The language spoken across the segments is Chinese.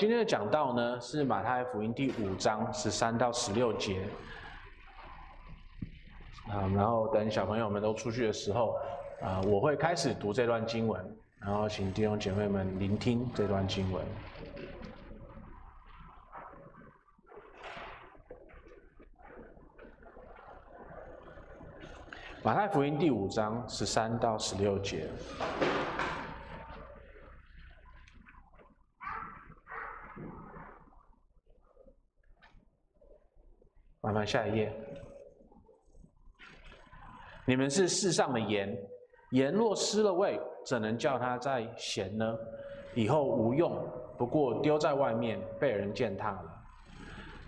今天的讲道呢，是马太福音第五章十三到十六节。啊，然后等小朋友们都出去的时候，啊，我会开始读这段经文，然后请弟兄姐妹们聆听这段经文。马太福音第五章十三到十六节。麻烦下一页。你们是世上的盐，盐若失了味，怎能叫它再咸呢？以后无用，不过丢在外面，被人践踏了。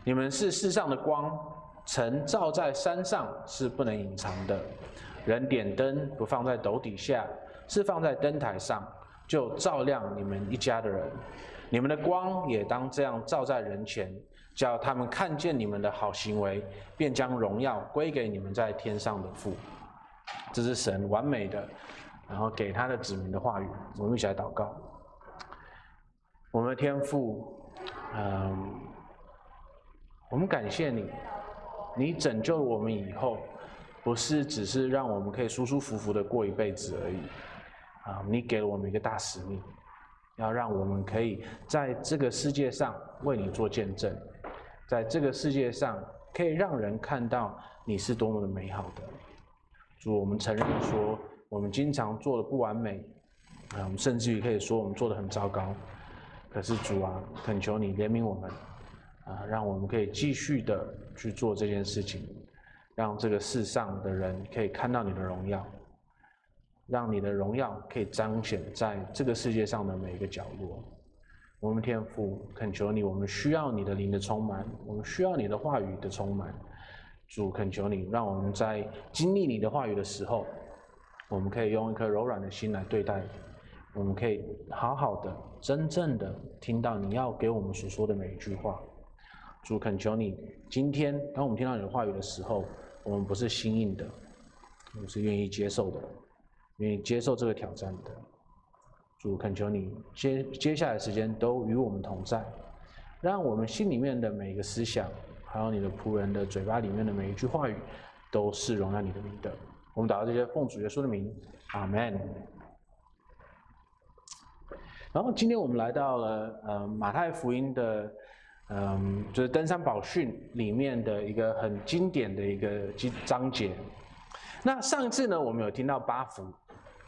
你们是世上的光，曾照在山上是不能隐藏的。人点灯不放在斗底下，是放在灯台上，就照亮你们一家的人。你们的光也当这样照在人前。叫他们看见你们的好行为，便将荣耀归给你们在天上的父。这是神完美的，然后给他的子民的话语。我们一起来祷告。我们的天父，嗯，我们感谢你，你拯救了我们以后，不是只是让我们可以舒舒服服的过一辈子而已。啊，你给了我们一个大使命，要让我们可以在这个世界上为你做见证。在这个世界上，可以让人看到你是多么的美好的。主，我们承认说，我们经常做的不完美，啊，我们甚至于可以说我们做的很糟糕。可是主啊，恳求你怜悯我们，啊，让我们可以继续的去做这件事情，让这个世上的人可以看到你的荣耀，让你的荣耀可以彰显在这个世界上的每一个角落。我们天父恳求你，我们需要你的灵的充满，我们需要你的话语的充满。主恳求你，让我们在经历你的话语的时候，我们可以用一颗柔软的心来对待，我们可以好好的、真正的听到你要给我们所说的每一句话。主恳求你，今天当我们听到你的话语的时候，我们不是心硬的，我们是愿意接受的，愿意接受这个挑战的。主恳求你接接下来的时间都与我们同在，让我们心里面的每一个思想，还有你的仆人的嘴巴里面的每一句话语，都是荣耀你的名的。我们祷告这些奉主耶稣的名，阿门。然后今天我们来到了呃马太福音的嗯、呃、就是登山宝训里面的一个很经典的一个章节。那上一次呢，我们有听到八福。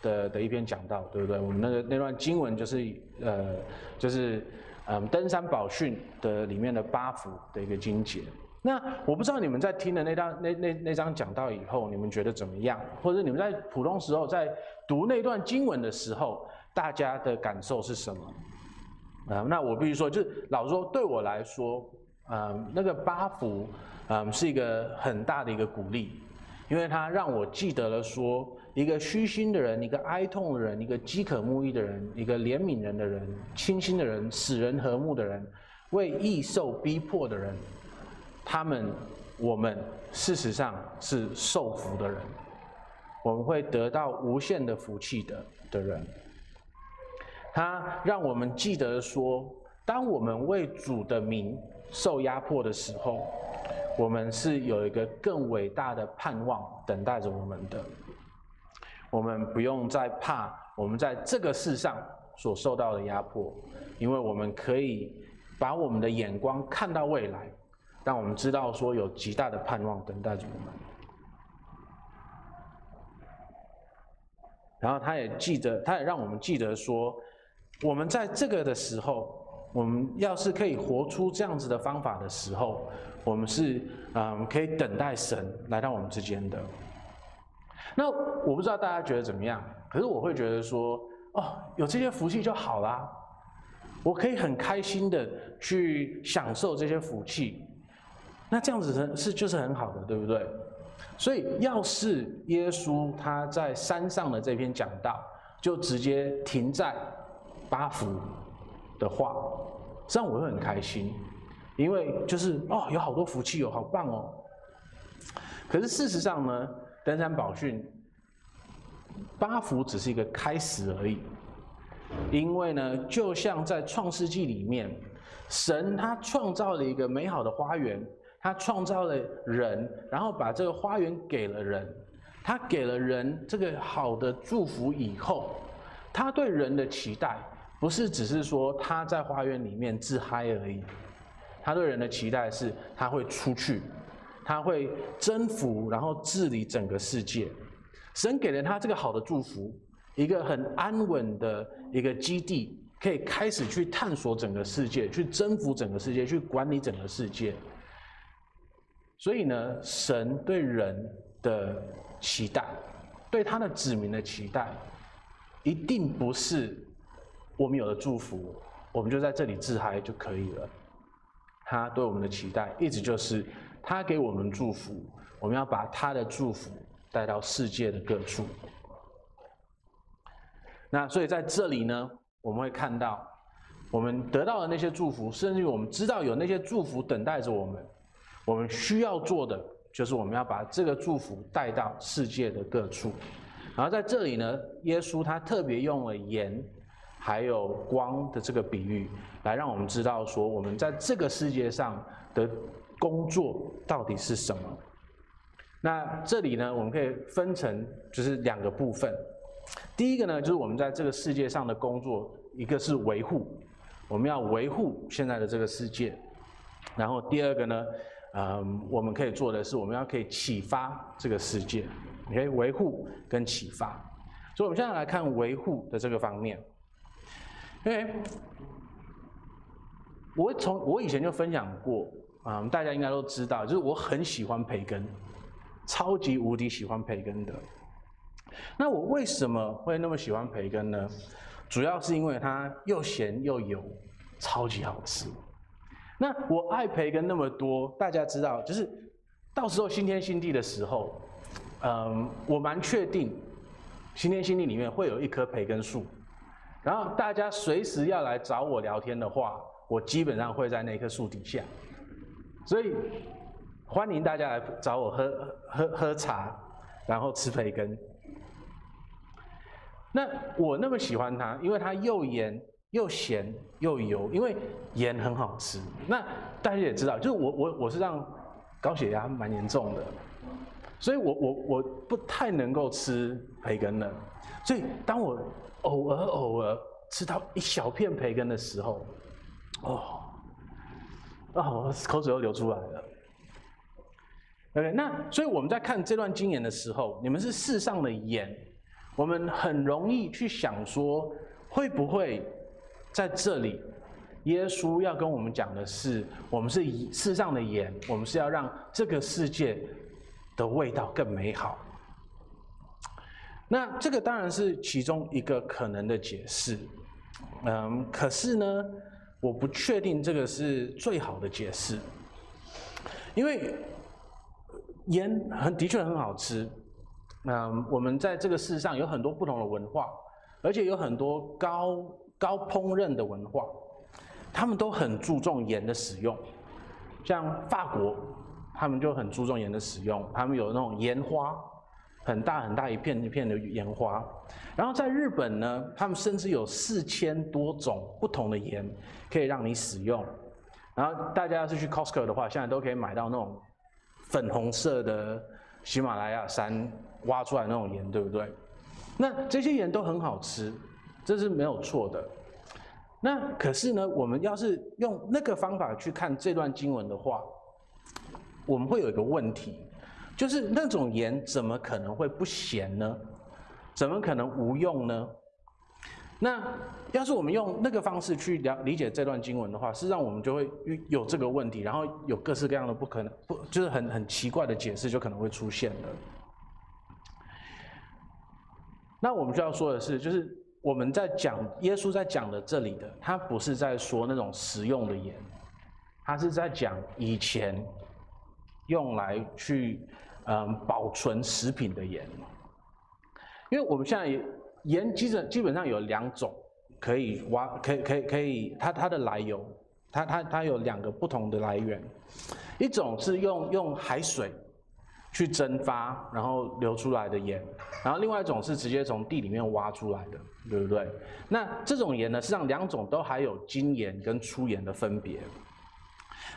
的的一篇讲道，对不对？我们那个那段经文就是呃，就是嗯，登山宝训的里面的八福的一个经节。那我不知道你们在听了那段那那那章讲道以后，你们觉得怎么样？或者你们在普通时候在读那段经文的时候，大家的感受是什么？啊、那我必须说，就是老说，对我来说，嗯，那个八福，嗯，是一个很大的一个鼓励，因为它让我记得了说。一个虚心的人，一个哀痛的人，一个饥渴慕义的人，一个怜悯人的人，清心的人，使人和睦的人，为义受逼迫的人，他们，我们事实上是受福的人，我们会得到无限的福气的的人。他让我们记得说，当我们为主的名受压迫的时候，我们是有一个更伟大的盼望等待着我们的。我们不用再怕我们在这个世上所受到的压迫，因为我们可以把我们的眼光看到未来，让我们知道说有极大的盼望等待着我们。然后他也记得，他也让我们记得说，我们在这个的时候，我们要是可以活出这样子的方法的时候，我们是嗯可以等待神来到我们之间的。那我不知道大家觉得怎么样，可是我会觉得说，哦，有这些福气就好啦，我可以很开心的去享受这些福气，那这样子是就是很好的，对不对？所以要是耶稣他在山上的这篇讲道，就直接停在八福的话，这样我会很开心，因为就是哦，有好多福气哦，好棒哦。可是事实上呢？登山宝训八福只是一个开始而已，因为呢，就像在创世纪里面，神他创造了一个美好的花园，他创造了人，然后把这个花园给了人，他给了人这个好的祝福以后，他对人的期待不是只是说他在花园里面自嗨而已，他对人的期待是他会出去，他会征服，然后治理整个世界。神给了他这个好的祝福，一个很安稳的一个基地。可以开始去探索整个世界，去征服整个世界，去管理整个世界。所以呢，神对人的期待，对他的子民的期待，一定不是我们有了祝福，我们就在这里自嗨就可以了。他对我们的期待，一直就是他给我们祝福，我们要把他的祝福带到世界的各处。那所以在这里呢，我们会看到，我们得到的那些祝福，甚至于我们知道有那些祝福等待着我们。我们需要做的，就是我们要把这个祝福带到世界的各处。然后在这里呢，耶稣他特别用了盐，还有光的这个比喻，来让我们知道说，我们在这个世界上的工作到底是什么。那这里呢，我们可以分成就是两个部分。第一个呢，就是我们在这个世界上的工作，一个是维护，我们要维护现在的这个世界。然后第二个呢，嗯，我们可以做的是，我们要可以启发这个世界可以维护跟启发。所以，我们现在来看维护的这个方面。因为我从我以前就分享过，嗯，大家应该都知道，就是我很喜欢培根，超级无敌喜欢培根的。那我为什么会那么喜欢培根呢？主要是因为它又咸又油，超级好吃。那我爱培根那么多，大家知道，就是到时候新天新地的时候，嗯，我蛮确定新天新地里面会有一棵培根树。然后大家随时要来找我聊天的话，我基本上会在那棵树底下。所以欢迎大家来找我喝喝喝茶，然后吃培根。那我那么喜欢它，因为它又盐又咸又油，因为盐很好吃。那大家也知道，就是我我我是让高血压蛮严重的，所以我我我不太能够吃培根了。所以当我偶尔偶尔吃到一小片培根的时候，哦，哦，口水又流出来了。OK，那所以我们在看这段经言的时候，你们是世上的盐。我们很容易去想说，会不会在这里，耶稣要跟我们讲的是，我们是世上的盐，我们是要让这个世界的味道更美好。那这个当然是其中一个可能的解释，嗯，可是呢，我不确定这个是最好的解释，因为盐很的确很好吃。那我们在这个世上有很多不同的文化，而且有很多高高烹饪的文化，他们都很注重盐的使用。像法国，他们就很注重盐的使用，他们有那种盐花，很大很大一片一片的盐花。然后在日本呢，他们甚至有四千多种不同的盐可以让你使用。然后大家要是去 Costco 的话，现在都可以买到那种粉红色的喜马拉雅山。挖出来那种盐，对不对？那这些盐都很好吃，这是没有错的。那可是呢，我们要是用那个方法去看这段经文的话，我们会有一个问题，就是那种盐怎么可能会不咸呢？怎么可能无用呢？那要是我们用那个方式去了理解这段经文的话，实际上我们就会有这个问题，然后有各式各样的不可能，不就是很很奇怪的解释就可能会出现了。那我们就要说的是，就是我们在讲耶稣在讲的这里的，他不是在说那种食用的盐，他是在讲以前用来去嗯保存食品的盐。因为我们现在盐基本基本上有两种可以挖，可以可以可以，它它的来由，它它它有两个不同的来源，一种是用用海水，去蒸发，然后流出来的盐，然后另外一种是直接从地里面挖出来的，对不对？那这种盐呢，实际上两种都还有精盐跟粗盐的分别。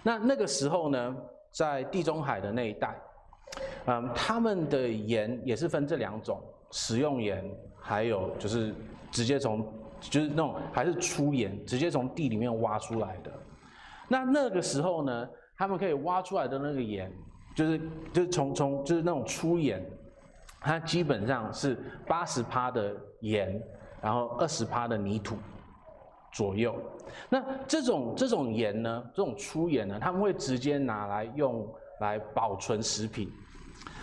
那那个时候呢，在地中海的那一带，嗯，他们的盐也是分这两种，食用盐，还有就是直接从就是那种还是粗盐，直接从地里面挖出来的。那那个时候呢，他们可以挖出来的那个盐。就是就是从从就是那种粗盐，它基本上是八十趴的盐，然后二十趴的泥土左右。那这种这种盐呢，这种粗盐呢，他们会直接拿来用来保存食品。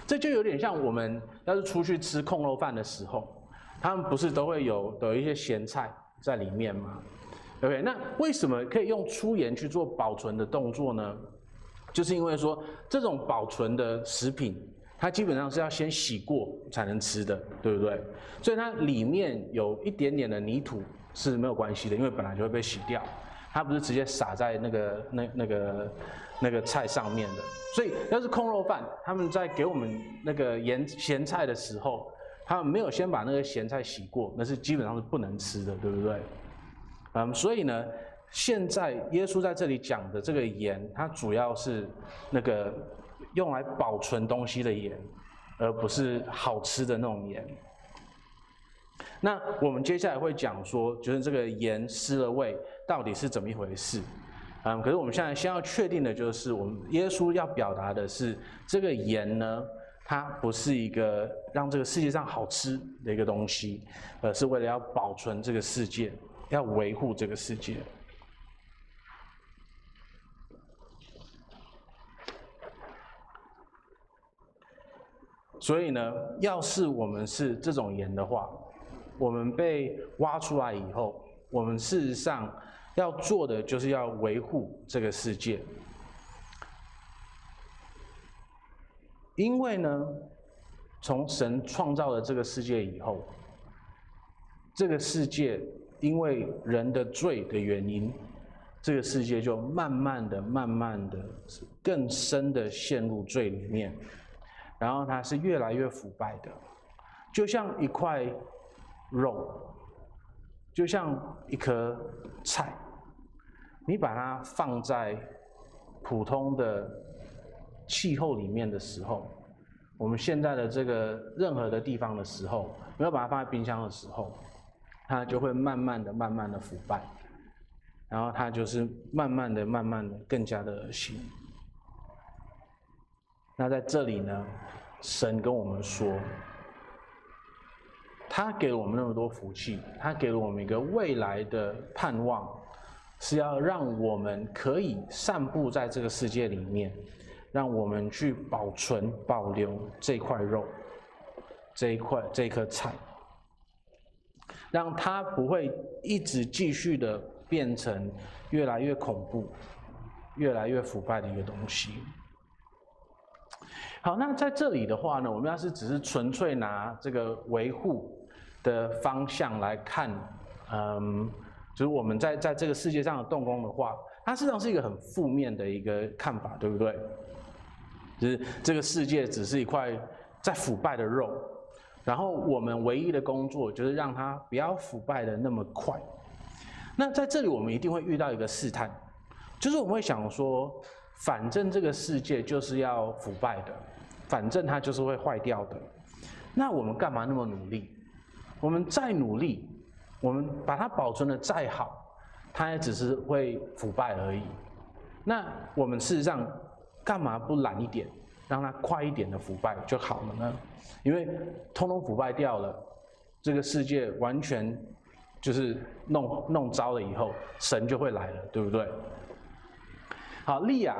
这就有点像我们要是出去吃控肉饭的时候，他们不是都会有有一些咸菜在里面吗？OK，那为什么可以用粗盐去做保存的动作呢？就是因为说这种保存的食品，它基本上是要先洗过才能吃的，对不对？所以它里面有一点点的泥土是没有关系的，因为本来就会被洗掉，它不是直接撒在那个那那个那个菜上面的。所以要是空肉饭，他们在给我们那个盐咸菜的时候，他们没有先把那个咸菜洗过，那是基本上是不能吃的，对不对？嗯，所以呢。现在耶稣在这里讲的这个盐，它主要是那个用来保存东西的盐，而不是好吃的那种盐。那我们接下来会讲说，就是这个盐失了味到底是怎么一回事？嗯，可是我们现在先要确定的就是，我们耶稣要表达的是，这个盐呢，它不是一个让这个世界上好吃的一个东西，而是为了要保存这个世界，要维护这个世界。所以呢，要是我们是这种盐的话，我们被挖出来以后，我们事实上要做的就是要维护这个世界。因为呢，从神创造了这个世界以后，这个世界因为人的罪的原因，这个世界就慢慢的、慢慢的、更深的陷入罪里面。然后它是越来越腐败的，就像一块肉，就像一颗菜，你把它放在普通的气候里面的时候，我们现在的这个任何的地方的时候，没有把它放在冰箱的时候，它就会慢慢的、慢慢的腐败，然后它就是慢慢的、慢慢的更加的恶心。那在这里呢，神跟我们说，他给了我们那么多福气，他给了我们一个未来的盼望，是要让我们可以散布在这个世界里面，让我们去保存、保留这块肉，这一块、这颗菜，让它不会一直继续的变成越来越恐怖、越来越腐败的一个东西。好，那在这里的话呢，我们要是只是纯粹拿这个维护的方向来看，嗯，就是我们在在这个世界上的动工的话，它实际上是一个很负面的一个看法，对不对？就是这个世界只是一块在腐败的肉，然后我们唯一的工作就是让它不要腐败的那么快。那在这里我们一定会遇到一个试探，就是我们会想说，反正这个世界就是要腐败的。反正它就是会坏掉的，那我们干嘛那么努力？我们再努力，我们把它保存得再好，它也只是会腐败而已。那我们事实上干嘛不懒一点，让它快一点的腐败就好了呢？因为通通腐败掉了，这个世界完全就是弄弄糟了以后，神就会来了，对不对？好，利亚。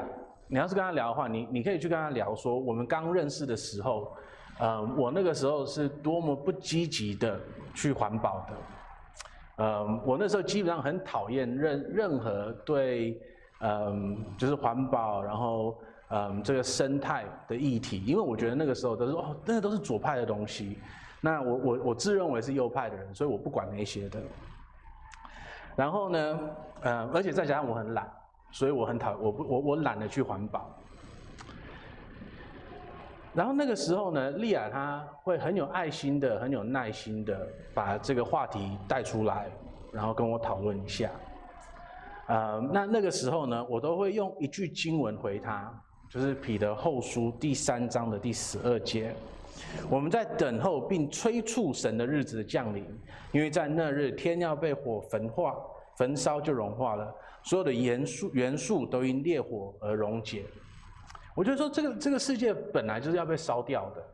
你要是跟他聊的话，你你可以去跟他聊说，我们刚认识的时候，呃，我那个时候是多么不积极的去环保的，嗯，我那时候基本上很讨厌任任何对，嗯，就是环保，然后嗯，这个生态的议题，因为我觉得那个时候都是哦，那个都是左派的东西，那我我我自认为是右派的人，所以我不管那些的。然后呢，嗯，而且再加上我很懒。所以我很讨，我不，我我懒得去环保。然后那个时候呢，丽亚她会很有爱心的、很有耐心的把这个话题带出来，然后跟我讨论一下。呃，那那个时候呢，我都会用一句经文回他，就是彼得后书第三章的第十二节。我们在等候并催促神的日子的降临，因为在那日天要被火焚化，焚烧就融化了，所有的元素元素都因烈火而溶解。我就说这个这个世界本来就是要被烧掉的，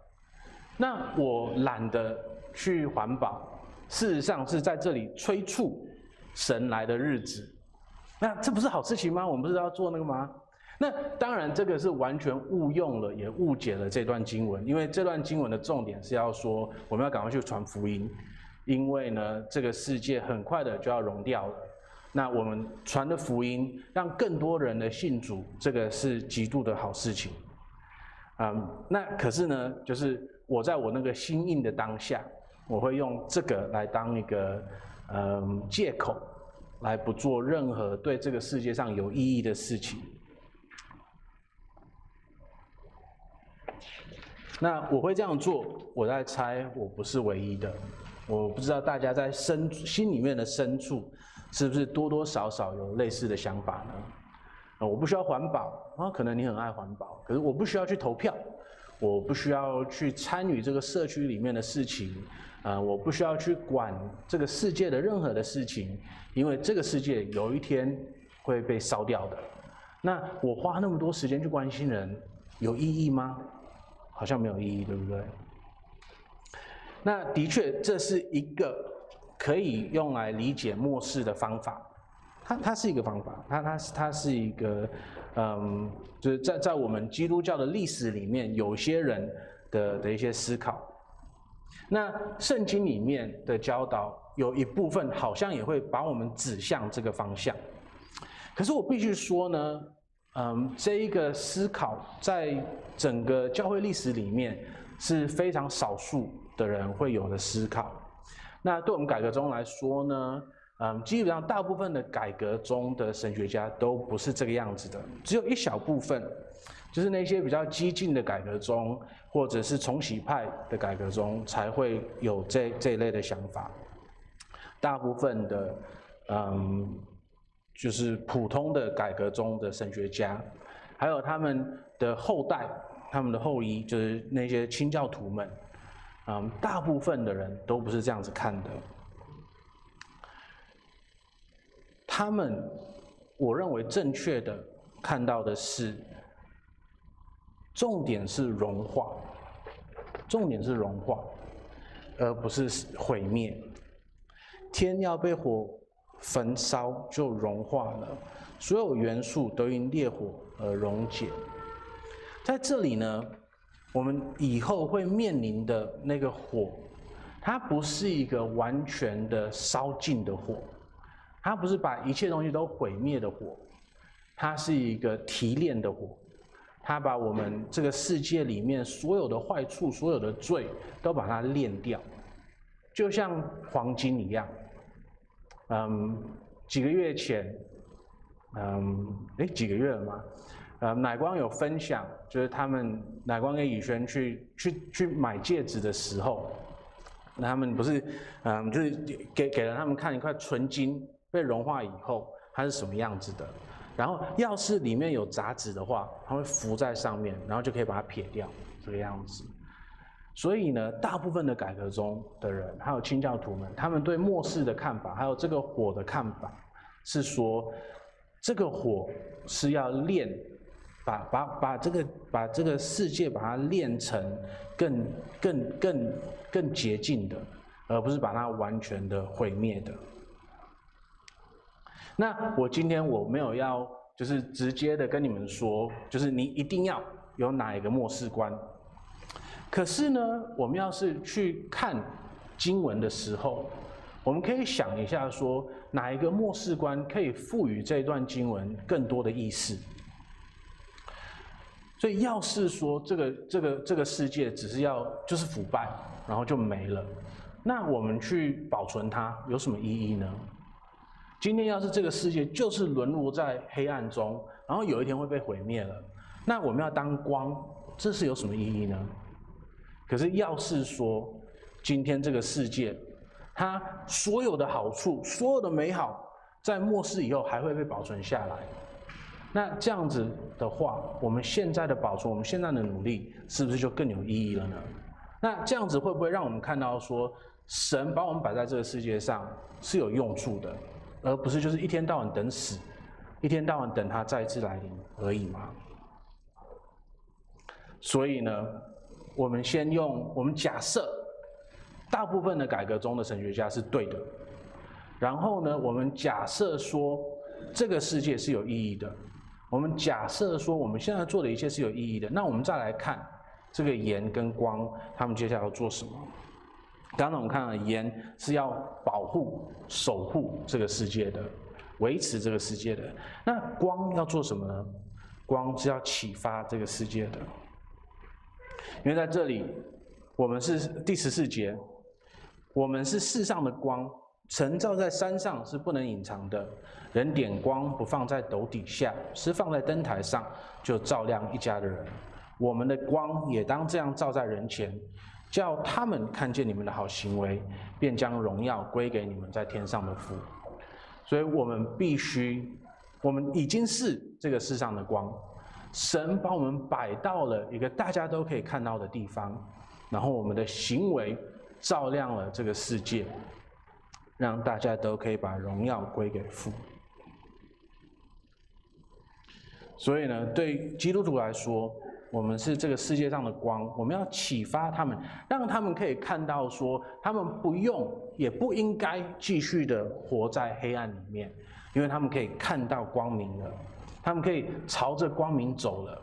那我懒得去环保，事实上是在这里催促神来的日子。那这不是好事情吗？我们不是要做那个吗？那当然，这个是完全误用了，也误解了这段经文。因为这段经文的重点是要说，我们要赶快去传福音，因为呢，这个世界很快的就要融掉了。那我们传的福音，让更多人的信主，这个是极度的好事情。嗯，那可是呢，就是我在我那个心硬的当下，我会用这个来当一个嗯借口。来不做任何对这个世界上有意义的事情。那我会这样做，我在猜，我不是唯一的。我不知道大家在深心里面的深处，是不是多多少少有类似的想法呢？啊，我不需要环保啊，可能你很爱环保，可是我不需要去投票，我不需要去参与这个社区里面的事情。啊、呃，我不需要去管这个世界的任何的事情，因为这个世界有一天会被烧掉的。那我花那么多时间去关心人，有意义吗？好像没有意义，对不对？那的确，这是一个可以用来理解末世的方法。它它是一个方法，它它是它是一个，嗯，就是在在我们基督教的历史里面，有些人的的一些思考。那圣经里面的教导有一部分好像也会把我们指向这个方向，可是我必须说呢，嗯，这一个思考在整个教会历史里面是非常少数的人会有的思考。那对我们改革宗来说呢，嗯，基本上大部分的改革宗的神学家都不是这个样子的，只有一小部分。就是那些比较激进的改革宗，或者是重洗派的改革宗，才会有这这一类的想法。大部分的，嗯，就是普通的改革宗的神学家，还有他们的后代、他们的后裔，就是那些清教徒们，嗯，大部分的人都不是这样子看的。他们，我认为正确的看到的是。重点是融化，重点是融化，而不是毁灭。天要被火焚烧，就融化了，所有元素都因烈火而溶解。在这里呢，我们以后会面临的那个火，它不是一个完全的烧尽的火，它不是把一切东西都毁灭的火，它是一个提炼的火。它把我们这个世界里面所有的坏处、所有的罪，都把它炼掉，就像黄金一样。嗯，几个月前，嗯，哎，几个月了吗？呃，乃光有分享，就是他们乃光跟以轩去去去买戒指的时候，那他们不是，嗯，就是给给了他们看一块纯金被融化以后，它是什么样子的。然后，要是里面有杂质的话，它会浮在上面，然后就可以把它撇掉，这个样子。所以呢，大部分的改革宗的人，还有清教徒们，他们对末世的看法，还有这个火的看法，是说，这个火是要炼，把把把这个把这个世界把它炼成更更更更洁净的，而不是把它完全的毁灭的。那我今天我没有要，就是直接的跟你们说，就是你一定要有哪一个末世观。可是呢，我们要是去看经文的时候，我们可以想一下，说哪一个末世观可以赋予这段经文更多的意思。所以，要是说这个这个这个世界只是要就是腐败，然后就没了，那我们去保存它有什么意义呢？今天要是这个世界就是沦落在黑暗中，然后有一天会被毁灭了，那我们要当光这是有什么意义呢？可是要是说今天这个世界，它所有的好处、所有的美好，在末世以后还会被保存下来，那这样子的话，我们现在的保存，我们现在的努力，是不是就更有意义了呢？那这样子会不会让我们看到说，神把我们摆在这个世界上是有用处的，而不是就是一天到晚等死，一天到晚等他再次来临而已吗？所以呢，我们先用我们假设，大部分的改革中的神学家是对的，然后呢，我们假设说这个世界是有意义的，我们假设说我们现在做的一切是有意义的，那我们再来看这个盐跟光，他们接下来要做什么？刚才我们看了盐是要保护、守护这个世界的，维持这个世界的，那光要做什么呢？光是要启发这个世界的。因为在这里，我们是第十四节，我们是世上的光，晨照在山上是不能隐藏的。人点光不放在斗底下，是放在灯台上，就照亮一家的人。我们的光也当这样照在人前，叫他们看见你们的好行为，便将荣耀归给你们在天上的父。所以我们必须，我们已经是这个世上的光。神把我们摆到了一个大家都可以看到的地方，然后我们的行为照亮了这个世界，让大家都可以把荣耀归给父。所以呢，对基督徒来说，我们是这个世界上的光，我们要启发他们，让他们可以看到说，他们不用也不应该继续的活在黑暗里面，因为他们可以看到光明了。他们可以朝着光明走了，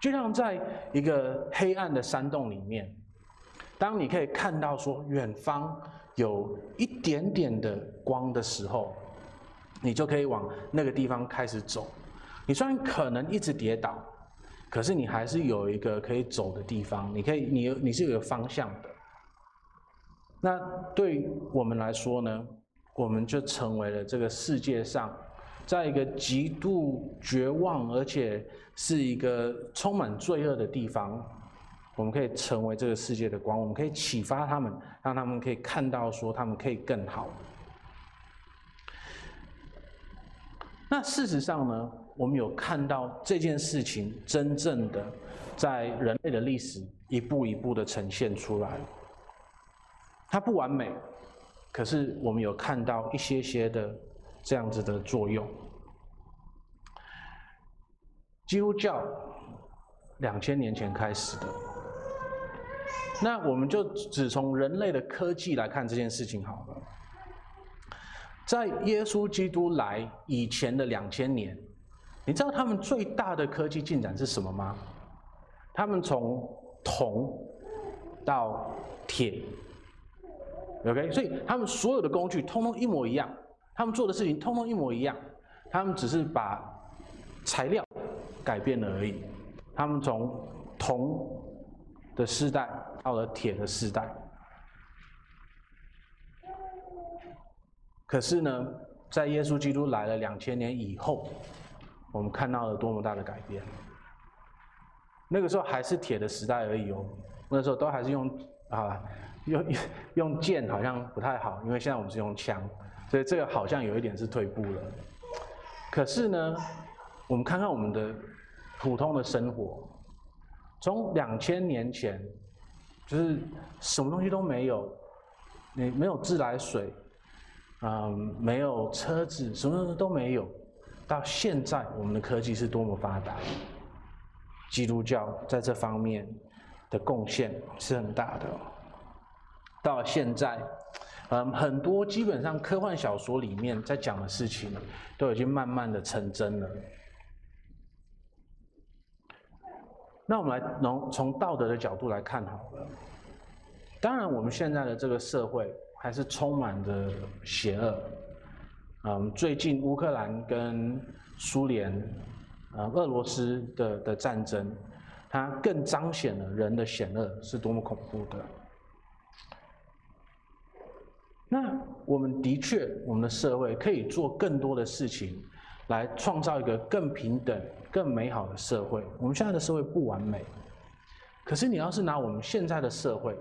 就像在一个黑暗的山洞里面，当你可以看到说远方有一点点的光的时候，你就可以往那个地方开始走。你虽然可能一直跌倒，可是你还是有一个可以走的地方，你可以，你你是有个方向的。那对我们来说呢，我们就成为了这个世界上。在一个极度绝望，而且是一个充满罪恶的地方，我们可以成为这个世界的光。我们可以启发他们，让他们可以看到，说他们可以更好。那事实上呢，我们有看到这件事情真正的在人类的历史一步一步的呈现出来。它不完美，可是我们有看到一些些的。这样子的作用，基督教两千年前开始的，那我们就只从人类的科技来看这件事情好了。在耶稣基督来以前的两千年，你知道他们最大的科技进展是什么吗？他们从铜到铁，OK，所以他们所有的工具通通一模一样。他们做的事情通通一模一样，他们只是把材料改变了而已。他们从铜的世代到了铁的世代，可是呢，在耶稣基督来了两千年以后，我们看到了多么大的改变。那个时候还是铁的时代而已哦，那时候都还是用啊，用用剑好像不太好，因为现在我们是用枪。所以这个好像有一点是退步了，可是呢，我们看看我们的普通的生活，从两千年前，就是什么东西都没有，你没有自来水，嗯，没有车子，什么东西都没有，到现在我们的科技是多么发达，基督教在这方面的贡献是很大的，到现在。嗯，很多基本上科幻小说里面在讲的事情，都已经慢慢的成真了。那我们来从从道德的角度来看好了。当然，我们现在的这个社会还是充满着邪恶。嗯，最近乌克兰跟苏联、呃俄罗斯的的战争，它更彰显了人的险恶是多么恐怖的。那我们的确，我们的社会可以做更多的事情，来创造一个更平等、更美好的社会。我们现在的社会不完美，可是你要是拿我们现在的社会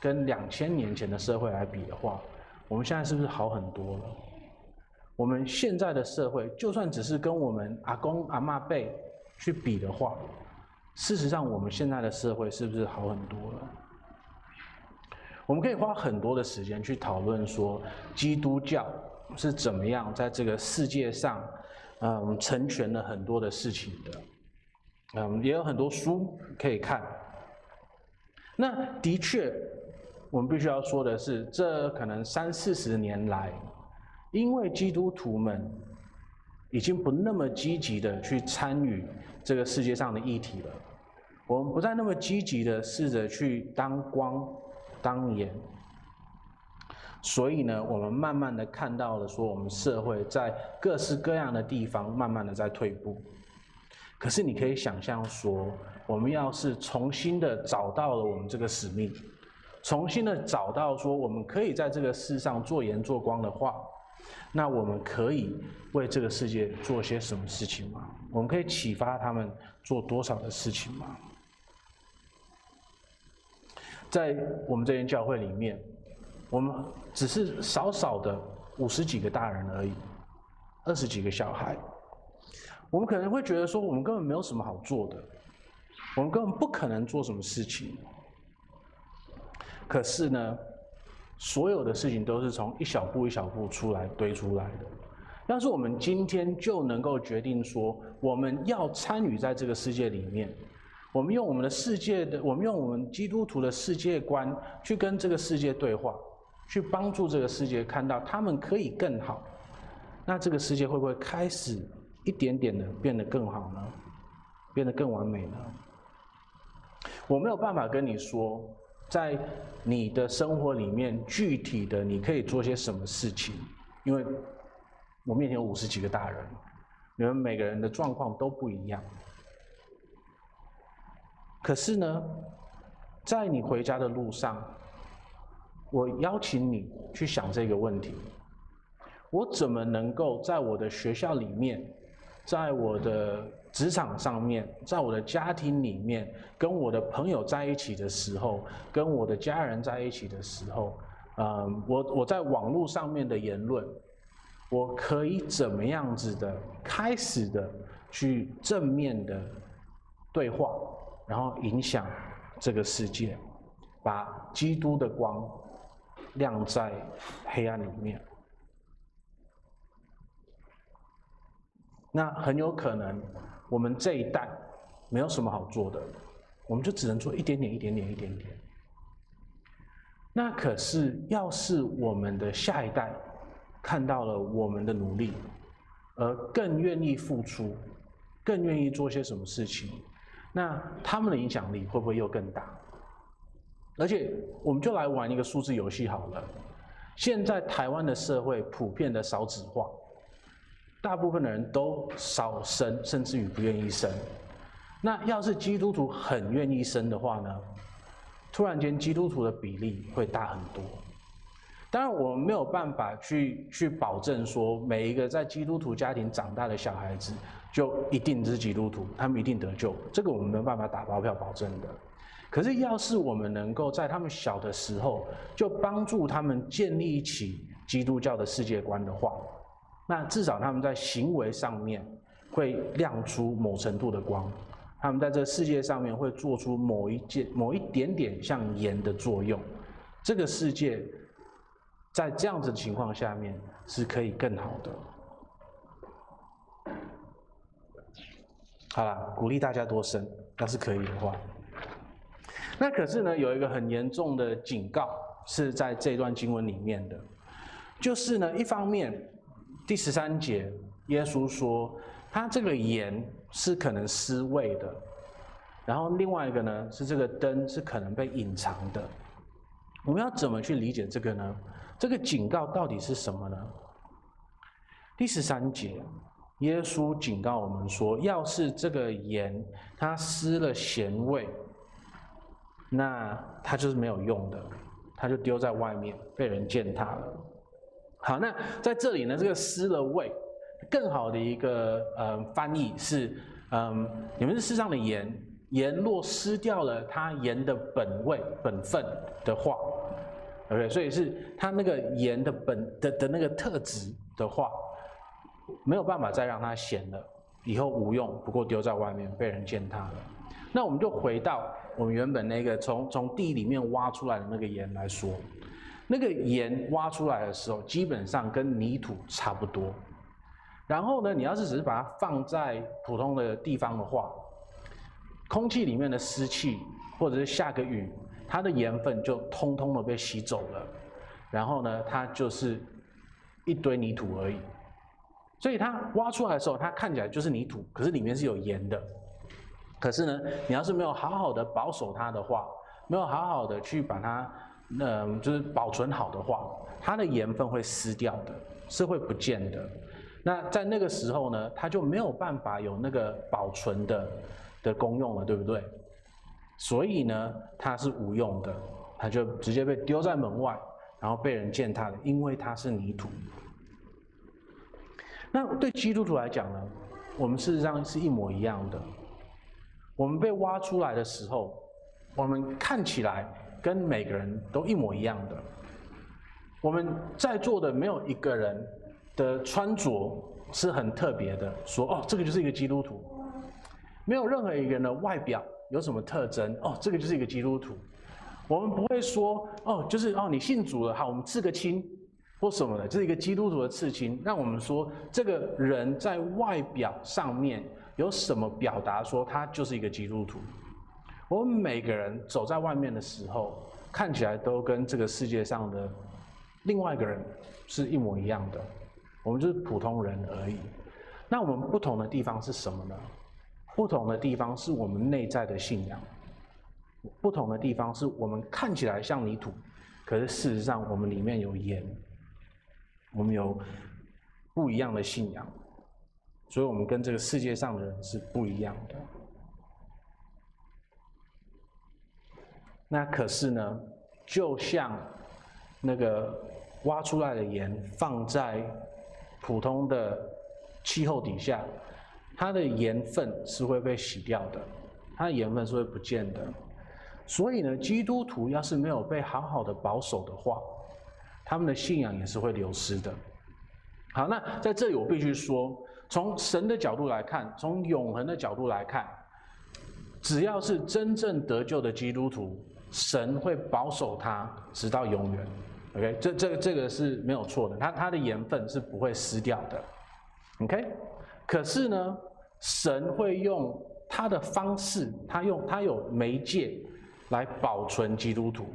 跟两千年前的社会来比的话，我们现在是不是好很多了？我们现在的社会，就算只是跟我们阿公阿嬷辈去比的话，事实上我们现在的社会是不是好很多了？我们可以花很多的时间去讨论说，基督教是怎么样在这个世界上，嗯，成全了很多的事情的，嗯，也有很多书可以看。那的确，我们必须要说的是，这可能三四十年来，因为基督徒们已经不那么积极的去参与这个世界上的议题了，我们不再那么积极的试着去当光。当盐，所以呢，我们慢慢的看到了说，我们社会在各式各样的地方慢慢的在退步。可是你可以想象说，我们要是重新的找到了我们这个使命，重新的找到说，我们可以在这个世上做盐做光的话，那我们可以为这个世界做些什么事情吗？我们可以启发他们做多少的事情吗？在我们这间教会里面，我们只是少少的五十几个大人而已，二十几个小孩。我们可能会觉得说，我们根本没有什么好做的，我们根本不可能做什么事情。可是呢，所有的事情都是从一小步一小步出来堆出来的。要是我们今天就能够决定说，我们要参与在这个世界里面。我们用我们的世界的，我们用我们基督徒的世界观去跟这个世界对话，去帮助这个世界看到他们可以更好。那这个世界会不会开始一点点的变得更好呢？变得更完美呢？我没有办法跟你说，在你的生活里面具体的你可以做些什么事情，因为我面前有五十几个大人，你们每个人的状况都不一样。可是呢，在你回家的路上，我邀请你去想这个问题：我怎么能够在我的学校里面，在我的职场上面，在我的家庭里面，跟我的朋友在一起的时候，跟我的家人在一起的时候，嗯，我我在网络上面的言论，我可以怎么样子的开始的去正面的对话？然后影响这个世界，把基督的光亮在黑暗里面。那很有可能，我们这一代没有什么好做的，我们就只能做一点点、一点点、一点点。那可是，要是我们的下一代看到了我们的努力，而更愿意付出，更愿意做些什么事情。那他们的影响力会不会又更大？而且，我们就来玩一个数字游戏好了。现在台湾的社会普遍的少子化，大部分的人都少生，甚至于不愿意生。那要是基督徒很愿意生的话呢？突然间，基督徒的比例会大很多。当然，我们没有办法去去保证说每一个在基督徒家庭长大的小孩子。就一定是基督徒，他们一定得救，这个我们没有办法打包票保证的。可是，要是我们能够在他们小的时候就帮助他们建立起基督教的世界观的话，那至少他们在行为上面会亮出某程度的光，他们在这世界上面会做出某一件、某一点点像盐的作用。这个世界在这样子的情况下面是可以更好的。好了，鼓励大家多生，要是可以的话。那可是呢，有一个很严重的警告是在这段经文里面的，就是呢，一方面第十三节，耶稣说他这个盐是可能失味的，然后另外一个呢，是这个灯是可能被隐藏的。我们要怎么去理解这个呢？这个警告到底是什么呢？第十三节。耶稣警告我们说：“要是这个盐它失了咸味，那它就是没有用的，它就丢在外面被人践踏了。”好，那在这里呢，这个失了味，更好的一个呃翻译是：嗯，你们是世上的盐，盐若失掉了它盐的本味、本分的话，OK，所以是它那个盐的本的的那个特质的话，没有办法再让它咸了，以后无用，不过丢在外面被人践踏了。那我们就回到我们原本那个从从地里面挖出来的那个盐来说，那个盐挖出来的时候，基本上跟泥土差不多。然后呢，你要是只是把它放在普通的地方的话，空气里面的湿气，或者是下个雨，它的盐分就通通的被吸走了。然后呢，它就是一堆泥土而已。所以它挖出来的时候，它看起来就是泥土，可是里面是有盐的。可是呢，你要是没有好好的保守它的话，没有好好的去把它，嗯，就是保存好的话，它的盐分会失掉的，是会不见的。那在那个时候呢，它就没有办法有那个保存的的功用了，对不对？所以呢，它是无用的，它就直接被丢在门外，然后被人践踏了，因为它是泥土。那对基督徒来讲呢，我们事实上是一模一样的。我们被挖出来的时候，我们看起来跟每个人都一模一样的。我们在座的没有一个人。的穿着是很特别的，说哦，这个就是一个基督徒，没有任何一个人的外表有什么特征哦，这个就是一个基督徒。我们不会说哦，就是哦，你信主了，好，我们刺个青或什么的，这是一个基督徒的刺青，让我们说这个人在外表上面有什么表达，说他就是一个基督徒。我们每个人走在外面的时候，看起来都跟这个世界上的另外一个人是一模一样的。我们就是普通人而已。那我们不同的地方是什么呢？不同的地方是我们内在的信仰。不同的地方是我们看起来像泥土，可是事实上我们里面有盐。我们有不一样的信仰，所以我们跟这个世界上的人是不一样的。那可是呢，就像那个挖出来的盐放在。普通的气候底下，它的盐分是会被洗掉的，它的盐分是会不见的。所以呢，基督徒要是没有被好好的保守的话，他们的信仰也是会流失的。好，那在这里我必须说，从神的角度来看，从永恒的角度来看，只要是真正得救的基督徒，神会保守他直到永远。OK，这这这个是没有错的，他他的盐分是不会失掉的。OK，可是呢，神会用他的方式，他用他有媒介来保存基督徒。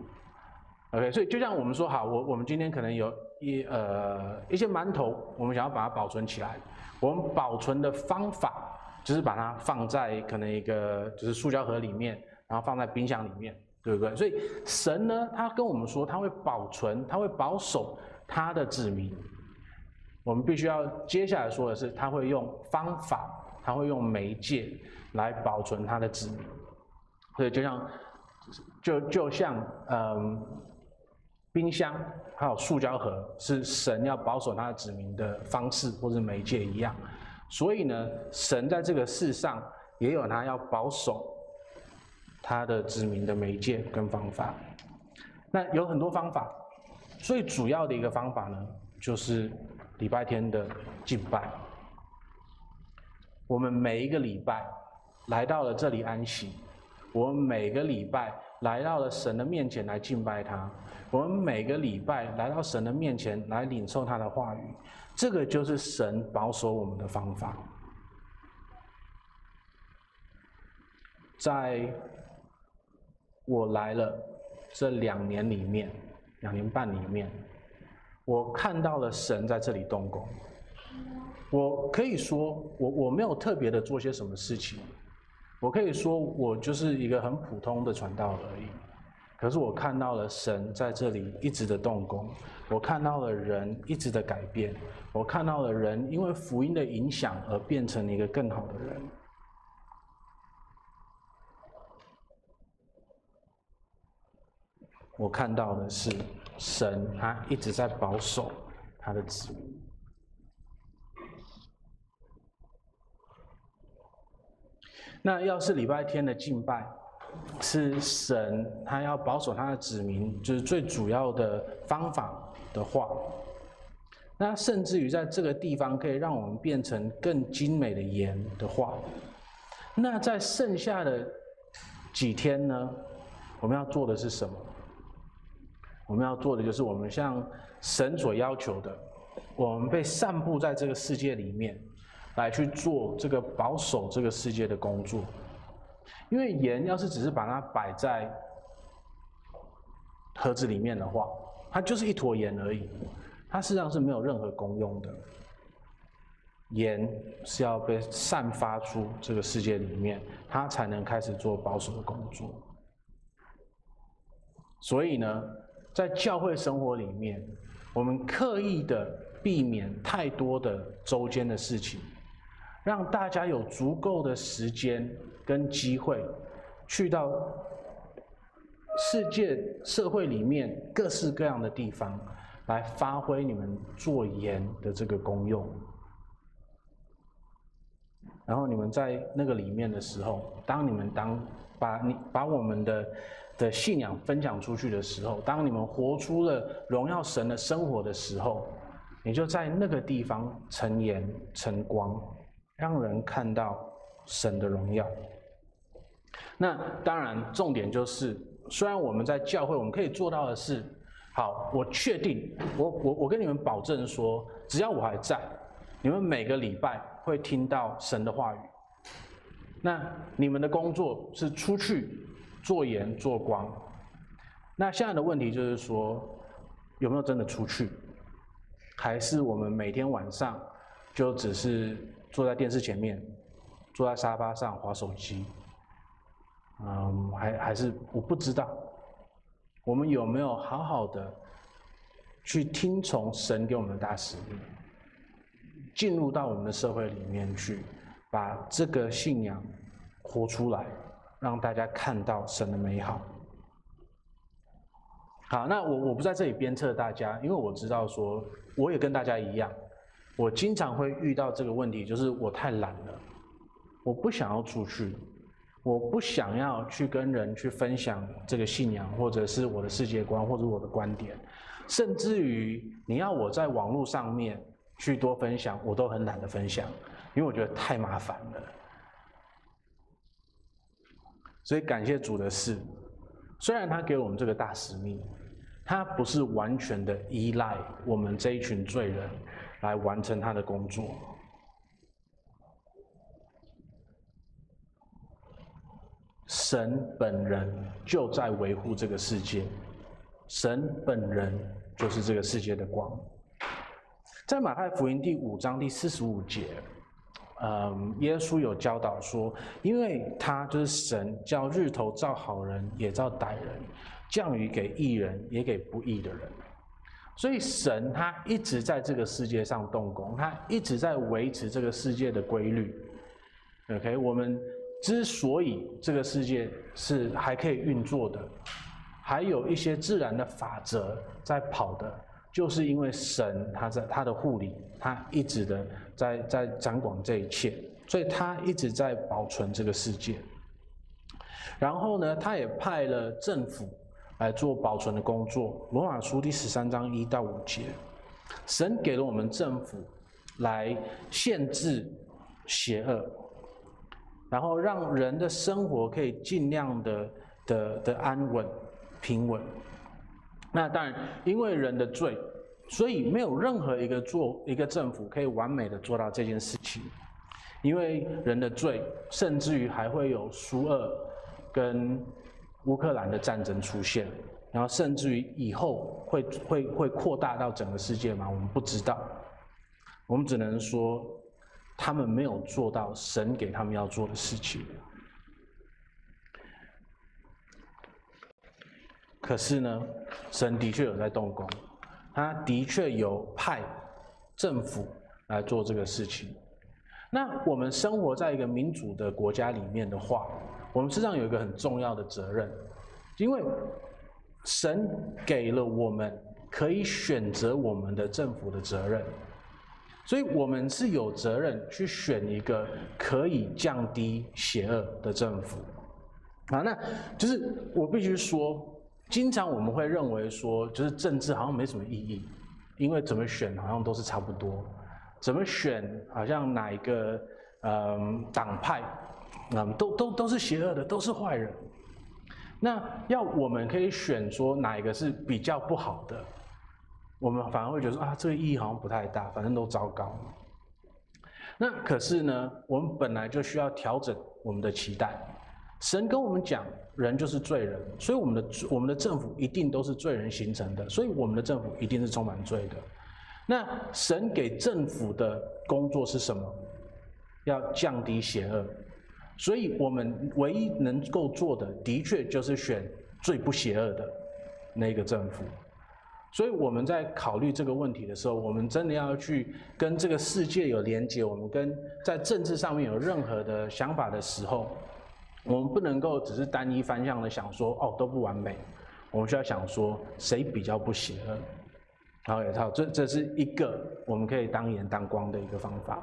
OK，所以就像我们说，好，我我们今天可能有一呃一些馒头，我们想要把它保存起来，我们保存的方法就是把它放在可能一个就是塑胶盒里面，然后放在冰箱里面。对不对？所以神呢，他跟我们说，他会保存，他会保守他的子民。我们必须要接下来说的是，他会用方法，他会用媒介来保存他的子民。所以就像，就就像嗯，冰箱还有塑胶盒是神要保守他的子民的方式或者媒介一样。所以呢，神在这个世上也有他要保守。他的子民的媒介跟方法，那有很多方法，最主要的一个方法呢，就是礼拜天的敬拜。我们每一个礼拜来到了这里安息，我们每个礼拜来到了神的面前来敬拜他，我们每个礼拜来到神的面前来领受他的话语，这个就是神保守我们的方法，在。我来了这两年里面，两年半里面，我看到了神在这里动工。我可以说，我我没有特别的做些什么事情，我可以说我就是一个很普通的传道而已。可是我看到了神在这里一直的动工，我看到了人一直的改变，我看到了人因为福音的影响而变成了一个更好的人。我看到的是神，他一直在保守他的子民。那要是礼拜天的敬拜，是神他要保守他的子民，就是最主要的方法的话，那甚至于在这个地方可以让我们变成更精美的盐的话，那在剩下的几天呢，我们要做的是什么？我们要做的就是我们向神所要求的，我们被散布在这个世界里面，来去做这个保守这个世界的工作。因为盐要是只是把它摆在盒子里面的话，它就是一坨盐而已，它实际上是没有任何功用的。盐是要被散发出这个世界里面，它才能开始做保守的工作。所以呢，在教会生活里面，我们刻意的避免太多的周间的事情，让大家有足够的时间跟机会，去到世界社会里面各式各样的地方，来发挥你们做盐的这个功用。然后你们在那个里面的时候，当你们当把你把我们的。的信仰分享出去的时候，当你们活出了荣耀神的生活的时候，你就在那个地方成盐成光，让人看到神的荣耀。那当然，重点就是，虽然我们在教会，我们可以做到的是，好，我确定，我我我跟你们保证说，只要我还在，你们每个礼拜会听到神的话语。那你们的工作是出去。做盐做光，那现在的问题就是说，有没有真的出去？还是我们每天晚上就只是坐在电视前面，坐在沙发上划手机？嗯，还还是我不知道，我们有没有好好的去听从神给我们的大使命，进入到我们的社会里面去，把这个信仰活出来？让大家看到神的美好。好，那我我不在这里鞭策大家，因为我知道说，我也跟大家一样，我经常会遇到这个问题，就是我太懒了，我不想要出去，我不想要去跟人去分享这个信仰，或者是我的世界观，或者我的观点，甚至于你要我在网络上面去多分享，我都很懒得分享，因为我觉得太麻烦了。所以感谢主的是，虽然他给我们这个大使命，他不是完全的依赖我们这一群罪人来完成他的工作。神本人就在维护这个世界，神本人就是这个世界的光。在马太福音第五章第四十五节。嗯，耶稣有教导说，因为他就是神，叫日头照好人也照歹人，降雨给义人也给不义的人。所以神他一直在这个世界上动工，他一直在维持这个世界的规律。OK，我们之所以这个世界是还可以运作的，还有一些自然的法则在跑的。就是因为神他在他的护理，他一直的在在掌管这一切，所以他一直在保存这个世界。然后呢，他也派了政府来做保存的工作。罗马书第十三章一到五节，神给了我们政府来限制邪恶，然后让人的生活可以尽量的的的安稳平稳。那当然，因为人的罪，所以没有任何一个做一个政府可以完美的做到这件事情。因为人的罪，甚至于还会有苏俄跟乌克兰的战争出现，然后甚至于以后会会会扩大到整个世界吗？我们不知道。我们只能说，他们没有做到神给他们要做的事情。可是呢，神的确有在动工，他的确有派政府来做这个事情。那我们生活在一个民主的国家里面的话，我们身上有一个很重要的责任，因为神给了我们可以选择我们的政府的责任。所以我们是有责任去选一个可以降低邪恶的政府。啊，那就是我必须说，经常我们会认为说，就是政治好像没什么意义，因为怎么选好像都是差不多，怎么选好像哪一个嗯党派，嗯都都都是邪恶的，都是坏人。那要我们可以选说哪一个是比较不好的，我们反而会觉得说啊，这个意义好像不太大，反正都糟糕。那可是呢，我们本来就需要调整我们的期待。神跟我们讲，人就是罪人，所以我们的我们的政府一定都是罪人形成的，所以我们的政府一定是充满罪的。那神给政府的工作是什么？要降低邪恶，所以我们唯一能够做的，的确就是选最不邪恶的那个政府。所以我们在考虑这个问题的时候，我们真的要去跟这个世界有连接，我们跟在政治上面有任何的想法的时候。我们不能够只是单一方向的想说，哦，都不完美。我们需要想说，谁比较不邪恶？然后也好，这这是一个我们可以当盐当光的一个方法。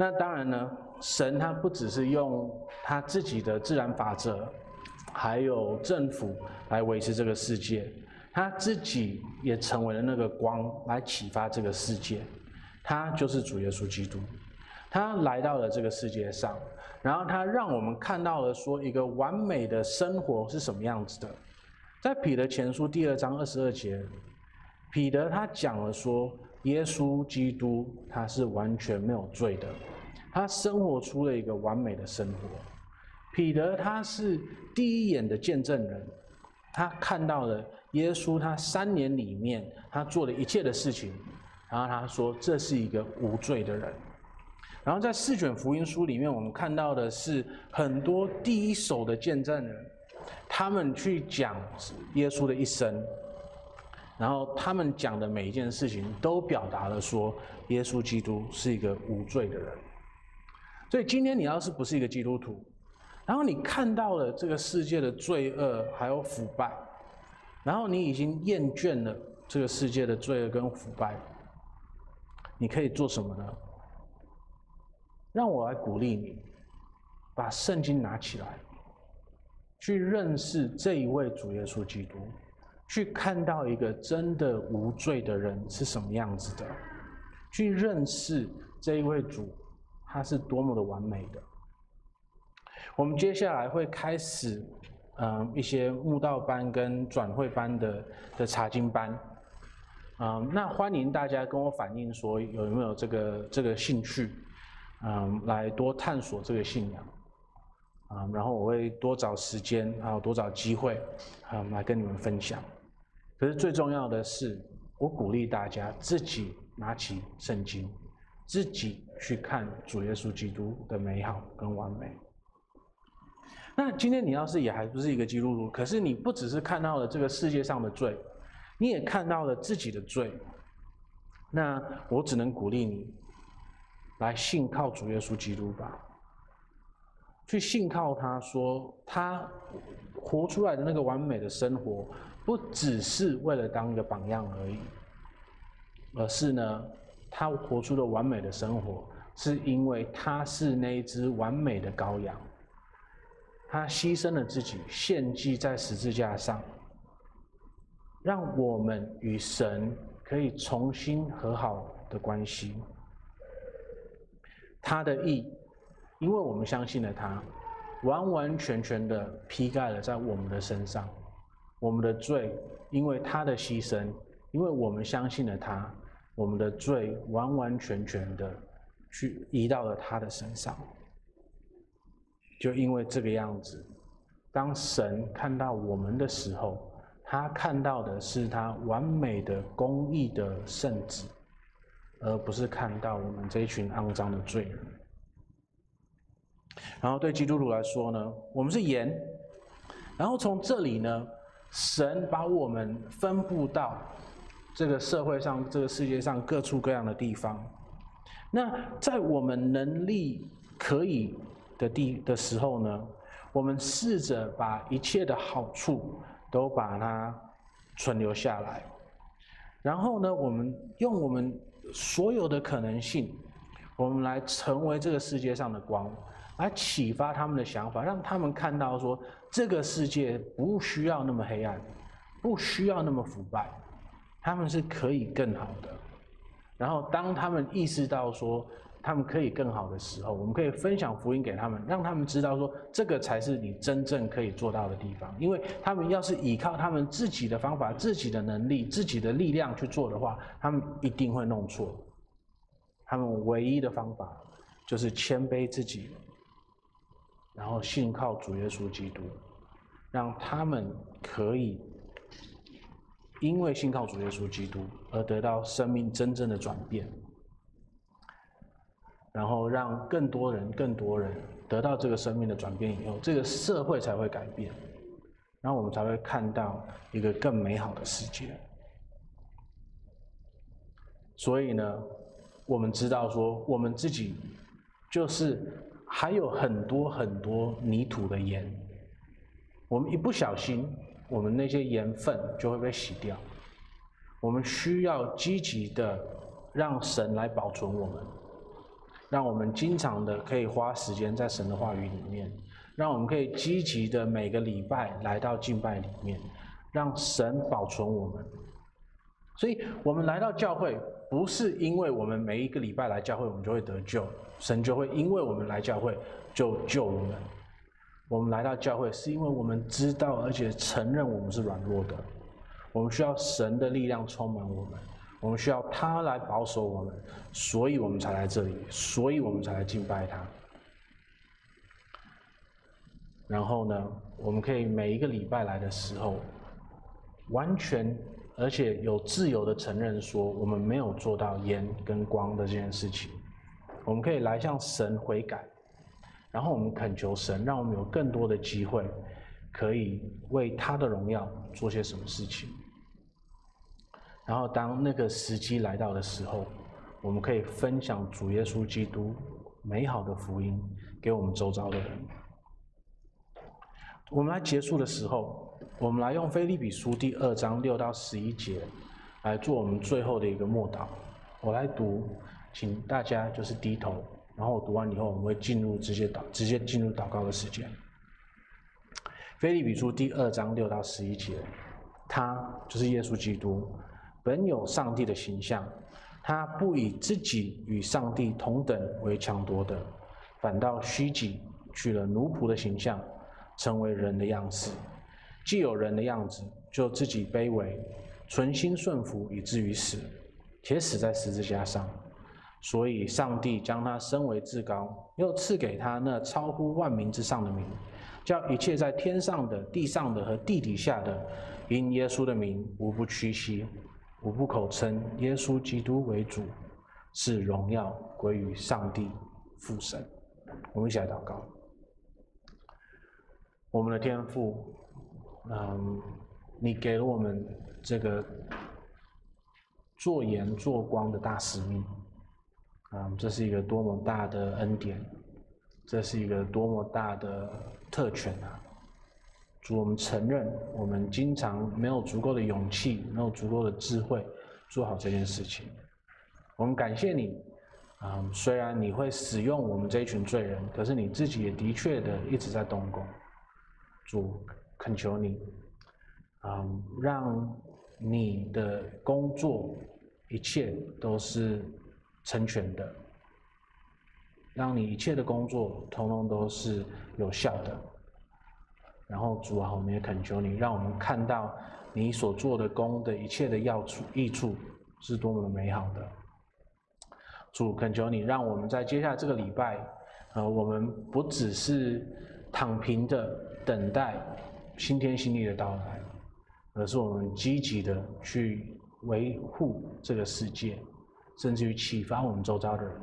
那当然呢，神他不只是用他自己的自然法则，还有政府来维持这个世界，他自己也成为了那个光来启发这个世界。他就是主耶稣基督。他来到了这个世界上，然后他让我们看到了说一个完美的生活是什么样子的。在彼得前书第二章二十二节，彼得他讲了说，耶稣基督他是完全没有罪的，他生活出了一个完美的生活。彼得他是第一眼的见证人，他看到了耶稣他三年里面他做的一切的事情，然后他说这是一个无罪的人。然后在四卷福音书里面，我们看到的是很多第一手的见证人，他们去讲耶稣的一生，然后他们讲的每一件事情都表达了说，耶稣基督是一个无罪的人。所以今天你要是不是一个基督徒，然后你看到了这个世界的罪恶还有腐败，然后你已经厌倦了这个世界的罪恶跟腐败，你可以做什么呢？让我来鼓励你，把圣经拿起来，去认识这一位主耶稣基督，去看到一个真的无罪的人是什么样子的，去认识这一位主，他是多么的完美的。我们接下来会开始，嗯，一些慕道班跟转会班的的查经班，嗯，那欢迎大家跟我反映说有没有这个这个兴趣。嗯，来多探索这个信仰，啊，然后我会多找时间，还有多找机会，嗯，来跟你们分享。可是最重要的是，我鼓励大家自己拿起圣经，自己去看主耶稣基督的美好跟完美。那今天你要是也还不是一个基督徒，可是你不只是看到了这个世界上的罪，你也看到了自己的罪，那我只能鼓励你。来信靠主耶稣基督吧，去信靠他说他活出来的那个完美的生活，不只是为了当一个榜样而已，而是呢，他活出的完美的生活，是因为他是那一只完美的羔羊，他牺牲了自己，献祭在十字架上，让我们与神可以重新和好的关系。他的义，因为我们相信了他，完完全全的披盖了在我们的身上。我们的罪，因为他的牺牲，因为我们相信了他，我们的罪完完全全的去移到了他的身上。就因为这个样子，当神看到我们的时候，他看到的是他完美的、公义的圣子。而不是看到我们这一群肮脏的罪人。然后对基督徒来说呢，我们是盐。然后从这里呢，神把我们分布到这个社会上、这个世界上各处各样的地方。那在我们能力可以的地的时候呢，我们试着把一切的好处都把它存留下来。然后呢，我们用我们所有的可能性，我们来成为这个世界上的光，来启发他们的想法，让他们看到说，这个世界不需要那么黑暗，不需要那么腐败，他们是可以更好的。然后，当他们意识到说，他们可以更好的时候，我们可以分享福音给他们，让他们知道说，这个才是你真正可以做到的地方。因为他们要是依靠他们自己的方法、自己的能力、自己的力量去做的话，他们一定会弄错。他们唯一的方法就是谦卑自己，然后信靠主耶稣基督，让他们可以因为信靠主耶稣基督而得到生命真正的转变。然后让更多人、更多人得到这个生命的转变以后，这个社会才会改变，然后我们才会看到一个更美好的世界。所以呢，我们知道说，我们自己就是还有很多很多泥土的盐，我们一不小心，我们那些盐分就会被洗掉。我们需要积极的让神来保存我们。让我们经常的可以花时间在神的话语里面，让我们可以积极的每个礼拜来到敬拜里面，让神保存我们。所以，我们来到教会，不是因为我们每一个礼拜来教会，我们就会得救，神就会因为我们来教会就救我们。我们来到教会，是因为我们知道而且承认我们是软弱的，我们需要神的力量充满我们。我们需要他来保守我们，所以我们才来这里，所以我们才来敬拜他。然后呢，我们可以每一个礼拜来的时候，完全而且有自由的承认说，我们没有做到盐跟光的这件事情。我们可以来向神悔改，然后我们恳求神，让我们有更多的机会，可以为他的荣耀做些什么事情。然后，当那个时机来到的时候，我们可以分享主耶稣基督美好的福音给我们周遭的人。我们来结束的时候，我们来用腓立比书第二章六到十一节来做我们最后的一个默祷。我来读，请大家就是低头，然后我读完以后，我们会进入直接祷，直接进入祷告的时间。腓立比书第二章六到十一节，他就是耶稣基督。本有上帝的形象，他不以自己与上帝同等为强夺的，反倒虚己，取了奴仆的形象，成为人的样式。既有人的样子，就自己卑微，存心顺服，以至于死，且死在十字架上。所以，上帝将他升为至高，又赐给他那超乎万民之上的名，叫一切在天上的、地上的和地底下的，因耶稣的名，无不屈膝。无不口称耶稣基督为主，是荣耀归于上帝父神。我们一起来祷告。我们的天父，嗯，你给了我们这个做盐做光的大使命，嗯，这是一个多么大的恩典，这是一个多么大的特权啊！主，我们承认，我们经常没有足够的勇气，没有足够的智慧做好这件事情。我们感谢你，啊、嗯，虽然你会使用我们这一群罪人，可是你自己也的确的一直在动工。主，恳求你，啊、嗯，让你的工作一切都是成全的，让你一切的工作通通都是有效的。然后主啊，我们也恳求你，让我们看到你所做的工的一切的要处益处是多么的美好的。主恳求你，让我们在接下来这个礼拜，呃，我们不只是躺平的等待新天新地的到来，而是我们积极的去维护这个世界，甚至于启发我们周遭的人，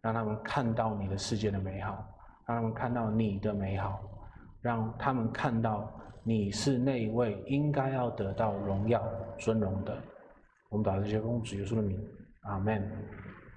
让他们看到你的世界的美好，让他们看到你的美好。让他们看到你是那一位应该要得到荣耀尊荣的。我们把这些公主耶稣的名，阿门。